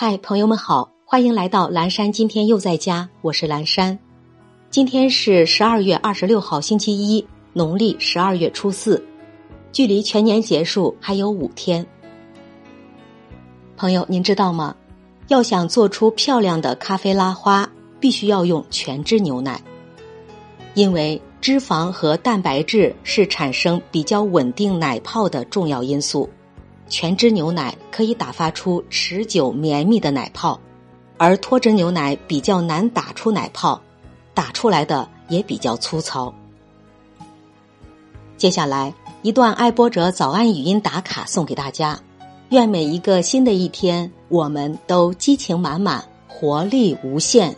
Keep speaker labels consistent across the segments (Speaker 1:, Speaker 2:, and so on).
Speaker 1: 嗨，朋友们好，欢迎来到蓝山。今天又在家，我是蓝山。今天是十二月二十六号，星期一，农历十二月初四，距离全年结束还有五天。朋友，您知道吗？要想做出漂亮的咖啡拉花，必须要用全脂牛奶，因为脂肪和蛋白质是产生比较稳定奶泡的重要因素。全脂牛奶可以打发出持久绵密的奶泡，而脱脂牛奶比较难打出奶泡，打出来的也比较粗糙。接下来一段爱播者早安语音打卡送给大家，愿每一个新的一天，我们都激情满满，活力无限。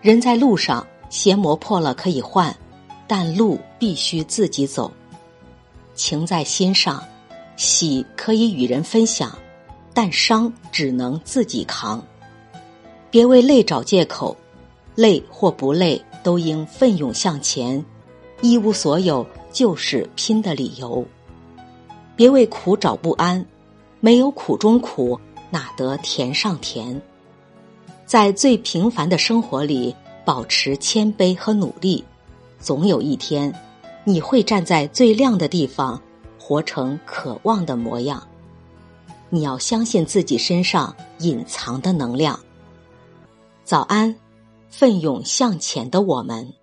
Speaker 1: 人在路上，鞋磨破了可以换，但路必须自己走。情在心上，喜可以与人分享，但伤只能自己扛。别为累找借口，累或不累都应奋勇向前。一无所有就是拼的理由。别为苦找不安，没有苦中苦，哪得甜上甜？在最平凡的生活里，保持谦卑和努力，总有一天。你会站在最亮的地方，活成渴望的模样。你要相信自己身上隐藏的能量。早安，奋勇向前的我们。